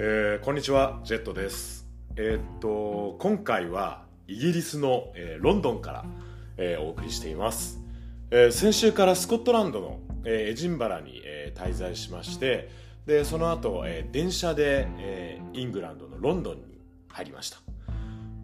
えーこんにちはジェットです。えーっと今回はイギリスの、えーロンドンから、えーお送りしています、えー先週からスコットランドの、えーエジンバラに、えー滞在しましてでその後、えー電車で、えーイングランドのロンドンに入りました。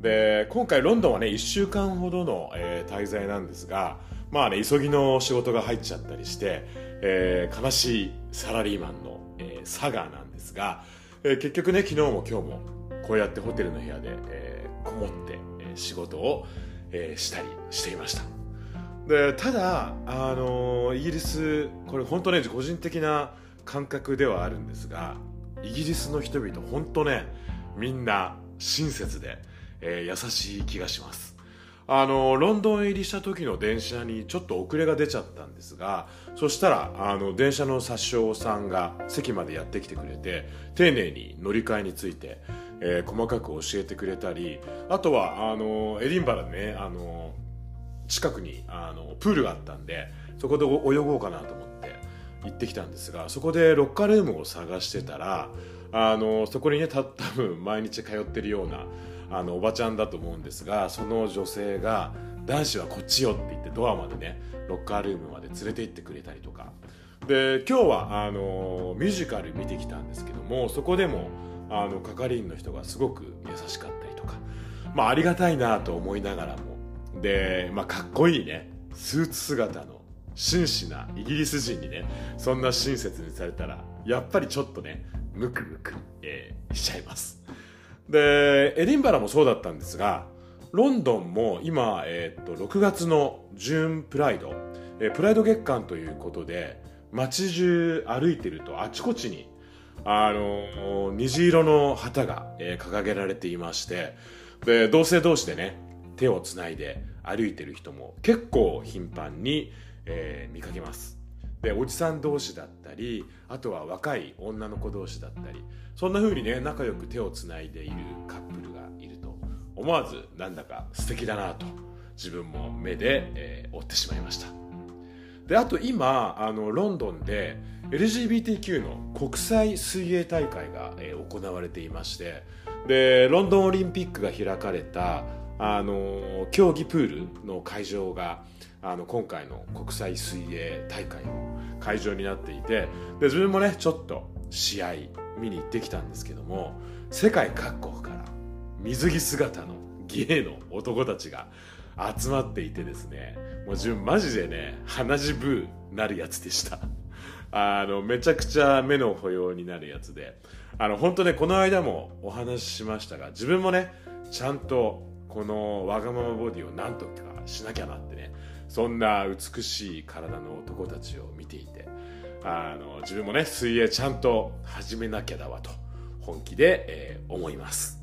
で今回ロンドンはね1週間ほどの、えー滞在なんですがまあね急ぎの仕事が入っちゃったりして、えー悲しいサラリーマンの、えーサガーなんですが、えー結局ね昨日も今日もこうやってホテルの部屋で、えーこもって、え仕事を、えしたりしていました。でただ、あのイギリスこれ本当ね個人的な感覚ではあるんですがイギリスの人々本当ねみんな親切で、え優しい気がします。あのロンドン入りした時の電車にちょっと遅れが出ちゃったんですがそしたらあの電車の車掌さんが席までやってきてくれて丁寧に乗り換えについて、えー細かく教えてくれたりあとはあのエディンバラねあの近くにあのプールがあったんでそこで泳ごうかなと思って行ってきたんですがそこでロッカールームを探してたらあのそこにねた多分毎日通ってるようなあのおばちゃんだと思うんですがその女性が「男子はこっちよ」って言ってドアまでねロッカールームまで連れて行ってくれたりとか。で今日はあのミュージカル見てきたんですけどもそこでもあの係員の人がすごく優しかったりとか、まあ、ありがたいなと思いながらも。で、まあ、かっこいいね。スーツ姿の紳士なイギリス人にねそんな親切にされたらやっぱりちょっとねムクムク、えーしちゃいます。でエディンバラもそうだったんですがロンドンも今、えーっと6月のジューンプライド、えープライド月間ということで街中歩いてるとあちこちにあの虹色の旗が、えー掲げられていましてで同性同士でね手をつないで歩いてる人も結構頻繁に、えー見かけます。でおじさん同士だったりあとは若い女の子同士だったりそんな風にね仲良く手をつないでいるカップルがいると思わずなんだか素敵だなと自分も目で、えー追ってしまいました。であと今あのロンドンで LGBTQ の国際水泳大会が、えー行われていましてでロンドンオリンピックが開かれたあの競技プールの会場があの今回の国際水泳大会の会場になっていてで自分もねちょっと試合見に行ってきたんですけども世界各国から水着姿のゲイの男たちが集まっていてですねもう自分マジでね鼻血ブーなるやつでした。あのめちゃくちゃ目の保養になるやつで。あの本当ねこの間もお話ししましたが自分もねちゃんとこのわがままボディをなんとかしなきゃなってねそんな美しい体の男たちを見ていてあの自分もね水泳ちゃんと始めなきゃだわと本気で、えー思います。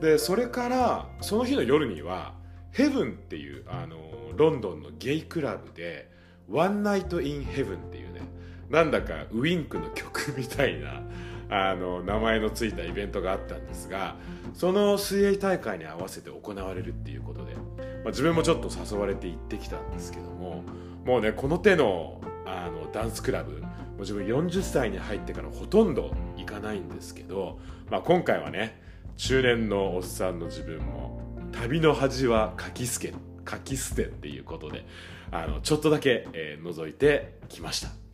でそれからその日の夜にはヘブンっていうあのロンドンのゲイクラブで「ワンナイト・イン・ヘブン」っていうねなんだかウインクの曲みたいなあの名前のついたイベントがあったんですがその水泳大会に合わせて行われるっていうことで、まあ、自分もちょっと誘われて行ってきたんですけどももうねこの手のあのダンスクラブもう自分40歳に入ってからほとんど行かないんですけど、まあ、今回はね中年のおっさんの自分も旅の恥はかきすけかき捨てっていうことであのちょっとだけ、えー覗いてきました。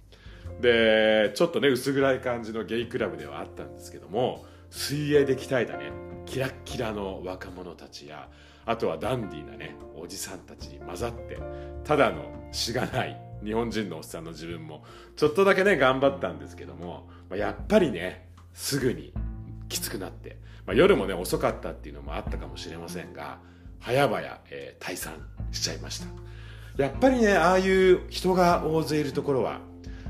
でちょっとね薄暗い感じのゲイクラブではあったんですけども水泳で鍛えたねキラッキラの若者たちやあとはダンディーなねおじさんたちに混ざってただのしがない日本人のおっさんの自分もちょっとだけね頑張ったんですけども、まやっぱりねすぐにきつくなって、まあ、夜もね遅かったっていうのもあったかもしれませんが早々、えー退散しちゃいました。やっぱりねああいう人が大勢いるところは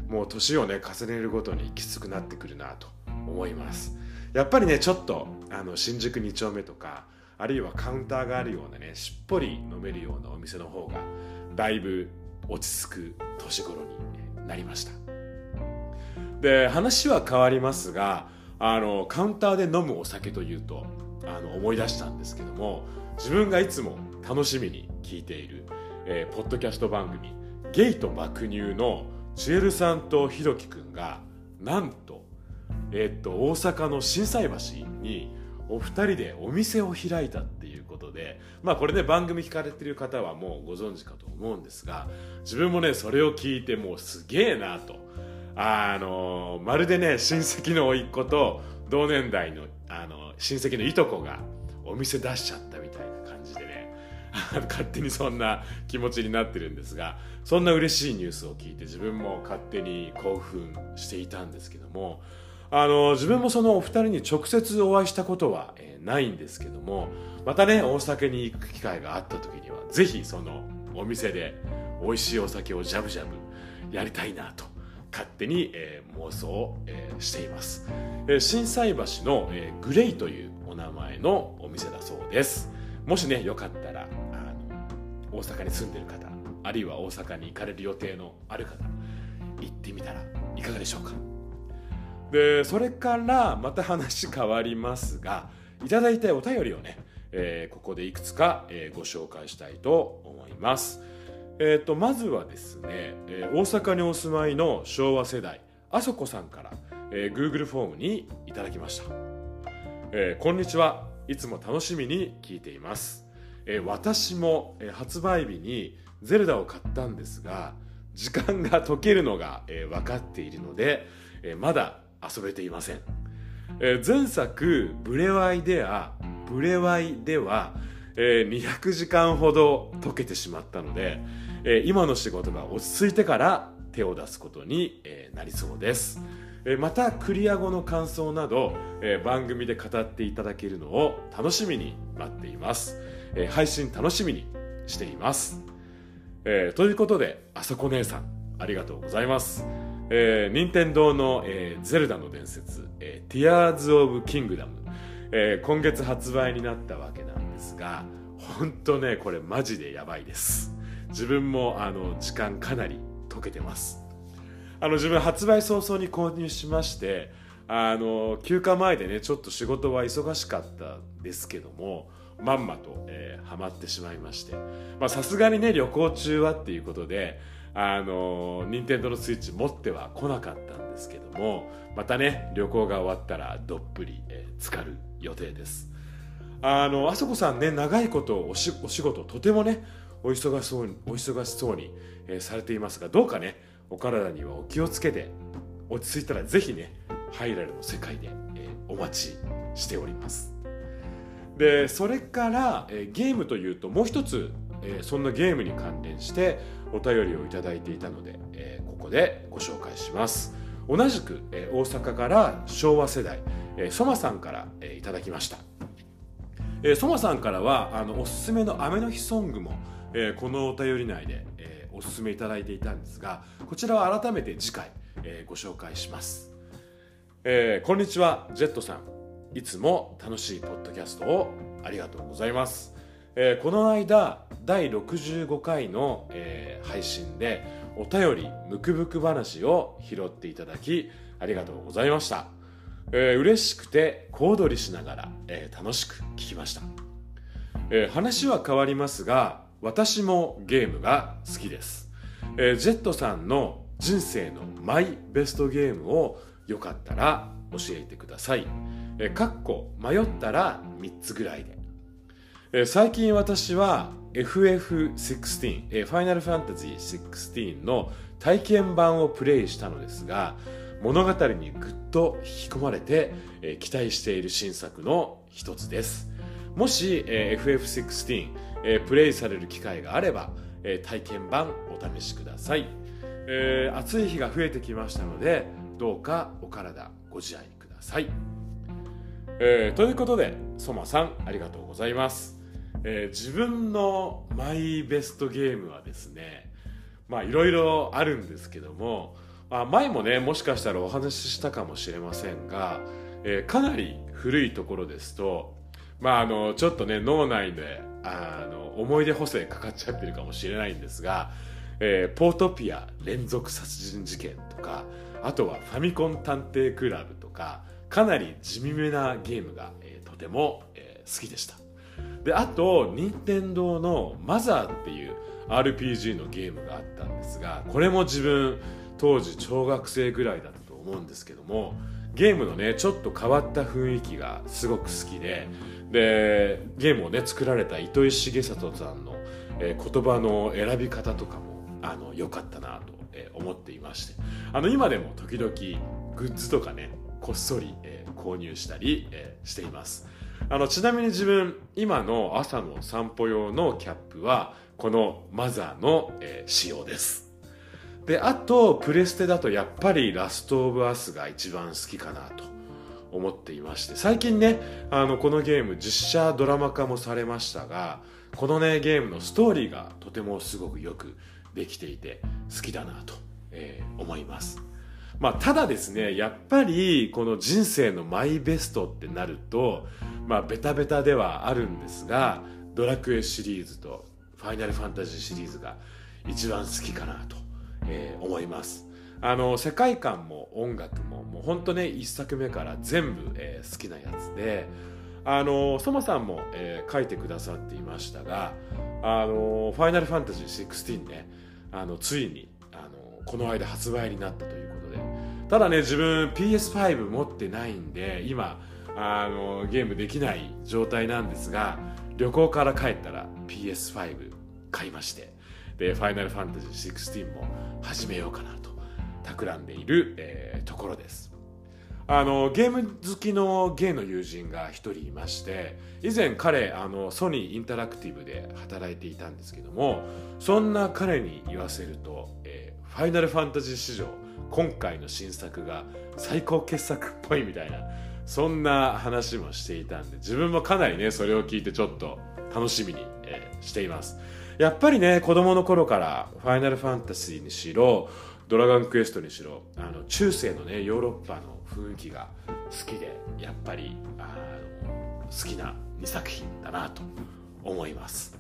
もう年をね重ねるごとにきつくなってくるなと思います。やっぱりねちょっとあの新宿2丁目とかあるいはカウンターがあるようなねしっぽり飲めるようなお店の方がだいぶ落ち着く年頃になりました。で話は変わりますがあのカウンターで飲むお酒というとあの思い出したんですけども自分がいつも楽しみに聞いている、えーポッドキャスト番組「ゲイと爆乳」のチエルさんとひろきくんがなんとえー、っと大阪の心斎橋にお二人でお店を開いたっていうことでまあこれね番組聞かれてる方はもうご存知かと思うんですが自分もねそれを聞いてもうすげえなと。あのまるでね親戚の甥っ子と同年代のあの親戚のいとこがお店出しちゃったみたいな。勝手にそんな気持ちになってるんですがそんな嬉しいニュースを聞いて自分も勝手に興奮していたんですけどもあの自分もそのお二人に直接お会いしたことは、えー、ないんですけどもまたね大酒に行く機会があった時にはぜひそのお店で美味しいお酒をジャブジャブやりたいなと勝手に、えー、妄想を、えー、しています、えー、心斎橋の、え、グレイというお名前のお店だそうです。もしねよかったら大阪に住んでる方あるいは大阪に行かれる予定のある方行ってみたらいかがでしょうか。でそれからまた話変わりますがいただいたお便りをね、えー、ここでいくつか、えー、ご紹介したいと思います、えーと、まずはですね、えー、大阪にお住まいの昭和世代あそこさんから、えー、Google フォームにいただきました、えー、こんにちは。いつも楽しみに聞いています、え、私も、え、発売日にゼルダを買ったんですが時間が解けるのが、え、分かっているので、え、まだ遊べていません、え、前作ブレワイではブレワイでは、えー、200時間ほど解けてしまったので、え、今の仕事が落ち着いてから手を出すことに、え、なりそうです、またクリア後の感想など、え、番組で語っていただけるのを楽しみに待っています、えー、配信楽しみにしています、えー、ということであさこ姉さんありがとうございます。えー、任天堂の、えー、ゼルダの伝説、えー、Tears of Kingdom、えー、今月発売になったわけなんですが本当ねこれマジでやばいです。自分もあの時間かなり解けてます。あの自分発売早々に購入しましてあの休暇前でねちょっと仕事は忙しかったですけどもまんまと、えー、ハマってしまいまして。さすがにね旅行中はっていうことであの任天堂のスイッチ持っては来なかったんですけどもまたね旅行が終わったらどっぷり、えー、浸かる予定です。あのあそこさんね長いことおしお仕事とてもねお忙しそうにお忙しそうに、えー、されていますがどうかねお体にはお気をつけて落ち着いたらぜひねハイラルの世界で、えー、お待ちしております。でそれから、えー、ゲームというともう一つ、えー、そんなゲームに関連してお便りをいただいていたので、えー、ここでご紹介します。同じく、え、大阪から昭和世代、えー、ソマさんから、え、いただきました、え、ソマさんからはあのおすすめの雨の日ソングも、え、このお便り内で、え、おすすめいただいていたんですがこちらは改めて次回、え、ご紹介します、え、こんにちはジェットさん。いつも楽しいポッドキャストをありがとうございます、えー、この間第65回の、えー、配信でお便りムクブク話を拾っていただきありがとうございました、えー、嬉しくて小躍りしながら、えー、楽しく聞きました、えー、話は変わりますが私もゲームが好きです、えー、ジェットさんの人生のマイベストゲームをよかったら教えてください、え、かっこ迷ったら3つぐらいで、え、最近私は FF16、えー、ファイナルファンタジー16の体験版をプレイしたのですが物語にぐっと引き込まれて、え、期待している新作の一つです。もし、えー、FF16、えー、プレイされる機会があれば、え、体験版お試しください、えー、暑い日が増えてきましたのでどうかお体ご自愛ください、えー、ということでソマさんありがとうございます。えー、自分のマイベストゲームはですねまあいろいろあるんですけども、まあ、前もねもしかしたらお話ししたかもしれませんが、えー、かなり古いところですとまああのちょっとね脳内であの思い出補正かかっちゃってるかもしれないんですが、えー、ポートピア連続殺人事件とかあとはファミコン探偵クラブとかかなり地味めなゲームが、えー、とても、えー、好きでした。であと任天堂のマザーっていう RPG のゲームがあったんですがこれも自分当時小学生ぐらいだったと思うんですけどもゲームのねちょっと変わった雰囲気がすごく好きででゲームをね作られた糸井重里さんの、えー、言葉の選び方とかもあの良かったなと、思っていまして。あの今でも時々グッズとかねこっそり、えー、購入したり、えー、しています。あのちなみに自分今の朝の散歩用のキャップはこのマザーの、えー、仕様です。であとプレステだとやっぱりラストオブアスが一番好きかなと思っていまして最近ねあのこのゲーム実写ドラマ化もされましたがこのねゲームのストーリーがとてもすごくよくできていて好きだなと、えー、思います。まあ、ただですねやっぱりこの人生のマイベストってなるとまあベタベタではあるんですがドラクエシリーズとファイナルファンタジーシリーズが一番好きかなと、えー、思います。あの世界観も音楽ももう本当ね1作目から全部、えー、好きなやつであのソマさんも、えー、書いてくださっていましたがあのファイナルファンタジー16ねあのついにあのこの間発売になったということでただね自分 PS5 持ってないんで今あのゲームできない状態なんですが旅行から帰ったら PS5 買いましてでファイナルファンタジー16も始めようかなと企んでいる、えー、ところです。あのゲーム好きのゲイの友人が一人いまして以前彼あのソニーインタラクティブで働いていたんですけどもそんな彼に言わせると、えー、ファイナルファンタジー史上今回の新作が最高傑作っぽいみたいなそんな話もしていたんで自分もかなりねそれを聞いてちょっと楽しみに、えー、しています。やっぱりね子供の頃からファイナルファンタジーにしろドラゴンクエストにしろあの中世のねヨーロッパの雰囲気が好きでやっぱりあの好きな2作品だなと思います。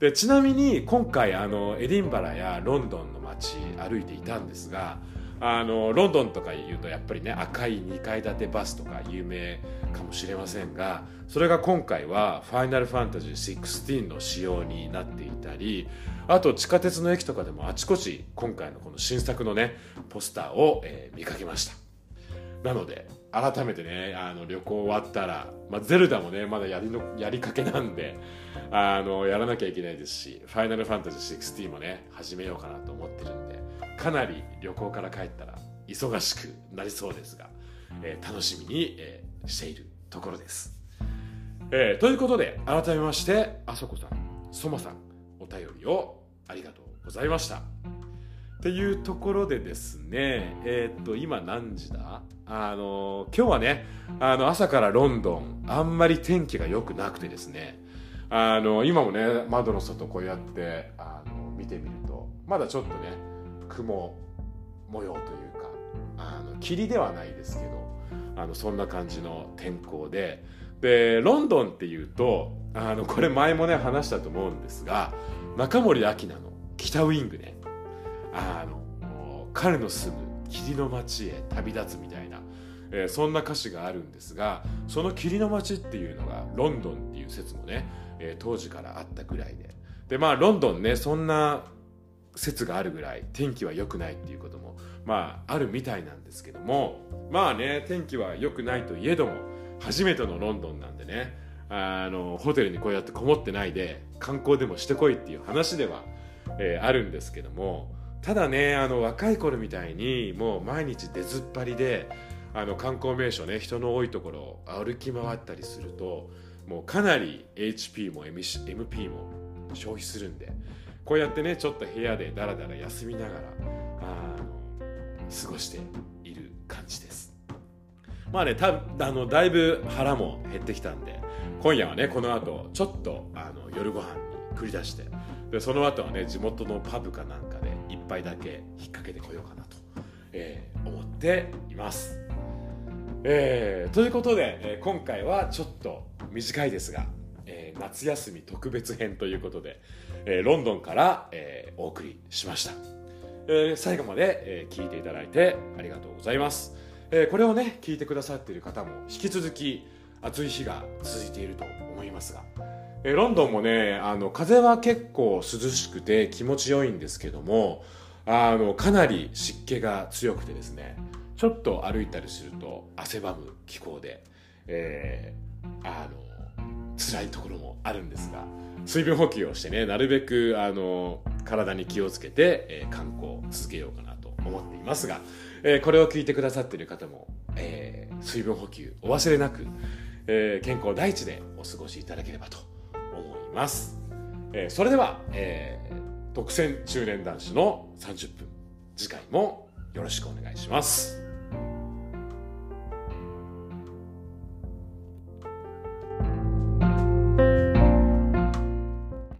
でちなみに今回あのエディンバラやロンドンの街歩いていたんですがあのロンドンとかいうとやっぱりね赤い2階建てバスとか有名かもしれませんがそれが今回は「ファイナルファンタジー16」の仕様になっていたりあと地下鉄の駅とかでもあちこち今回のこの新作のねポスターを、えー、見かけました。なので改めてねあの旅行終わったら、まあ、ゼルダもねまだやりのやりかけなんであのやらなきゃいけないですしファイナルファンタジー16もね始めようかなと思ってるんでかなり旅行から帰ったら忙しくなりそうですが、えー、楽しみに、えー、しているところです、えー、ということで改めましてあそこさんそもさんお便りをありがとうございました。っていうところでですねえっ、と今何時だ？あの今日はねあの朝からロンドンあんまり天気が良くなくてですねあの今もね窓の外こうやってあの見てみるとまだちょっとね雲模様というかあの霧ではないですけどあのそんな感じの天候ででロンドンっていうとあのこれ前もね話したと思うんですが中森明菜の「北ウイングね」あの彼の住む霧の街へ旅立つみたいな、えー、そんな歌詞があるんですがその霧の街っていうのがロンドンっていう説もね、えー、当時からあったぐらいで。でまあロンドンねそんな説があるぐらい天気は良くないっていうこともまああるみたいなんですけどもまあね天気は良くないといえども初めてのロンドンなんでねあのホテルにこうやってこもってないで観光でもしてこいっていう話では、えー、あるんですけどもただねあの若い頃みたいにもう毎日出ずっぱりであの観光名所ね人の多いところを歩き回ったりするともうかなり HP も MP も消費するんでこうやってねちょっと部屋でダラダラ休みながらあ過ごしている感じです。まあねたあのだいぶ腹も減ってきたんで今夜はねこの後ちょっとあの夜ご飯に繰り出してでその後はね地元のパブかなんかで一杯だけ引っ掛けてこようかなと、えー、思っています、えー、ということで、えー、今回はちょっと短いですが、えー、夏休み特別編ということで、えー、ロンドンから、えー、お送りしました、えー、最後まで、えー、聞いていただいてありがとうございます、えー、これをね聞いてくださっている方も引き続き暑い日が続いていると思いますが、えー、ロンドンもねあの風は結構涼しくて気持ちよいんですけどもあのかなり湿気が強くてですねちょっと歩いたりすると汗ばむ気候で、えー、あの辛いところもあるんですが水分補給をしてねなるべくあの体に気をつけて、えー、観光を続けようかなと思っていますが、えー、これを聞いてくださっている方も、えー、水分補給お忘れなく、えー、健康第一でお過ごしいただければと思います、えー、それでは、えー、独占中年男子の30分次回もよろしくお願いします。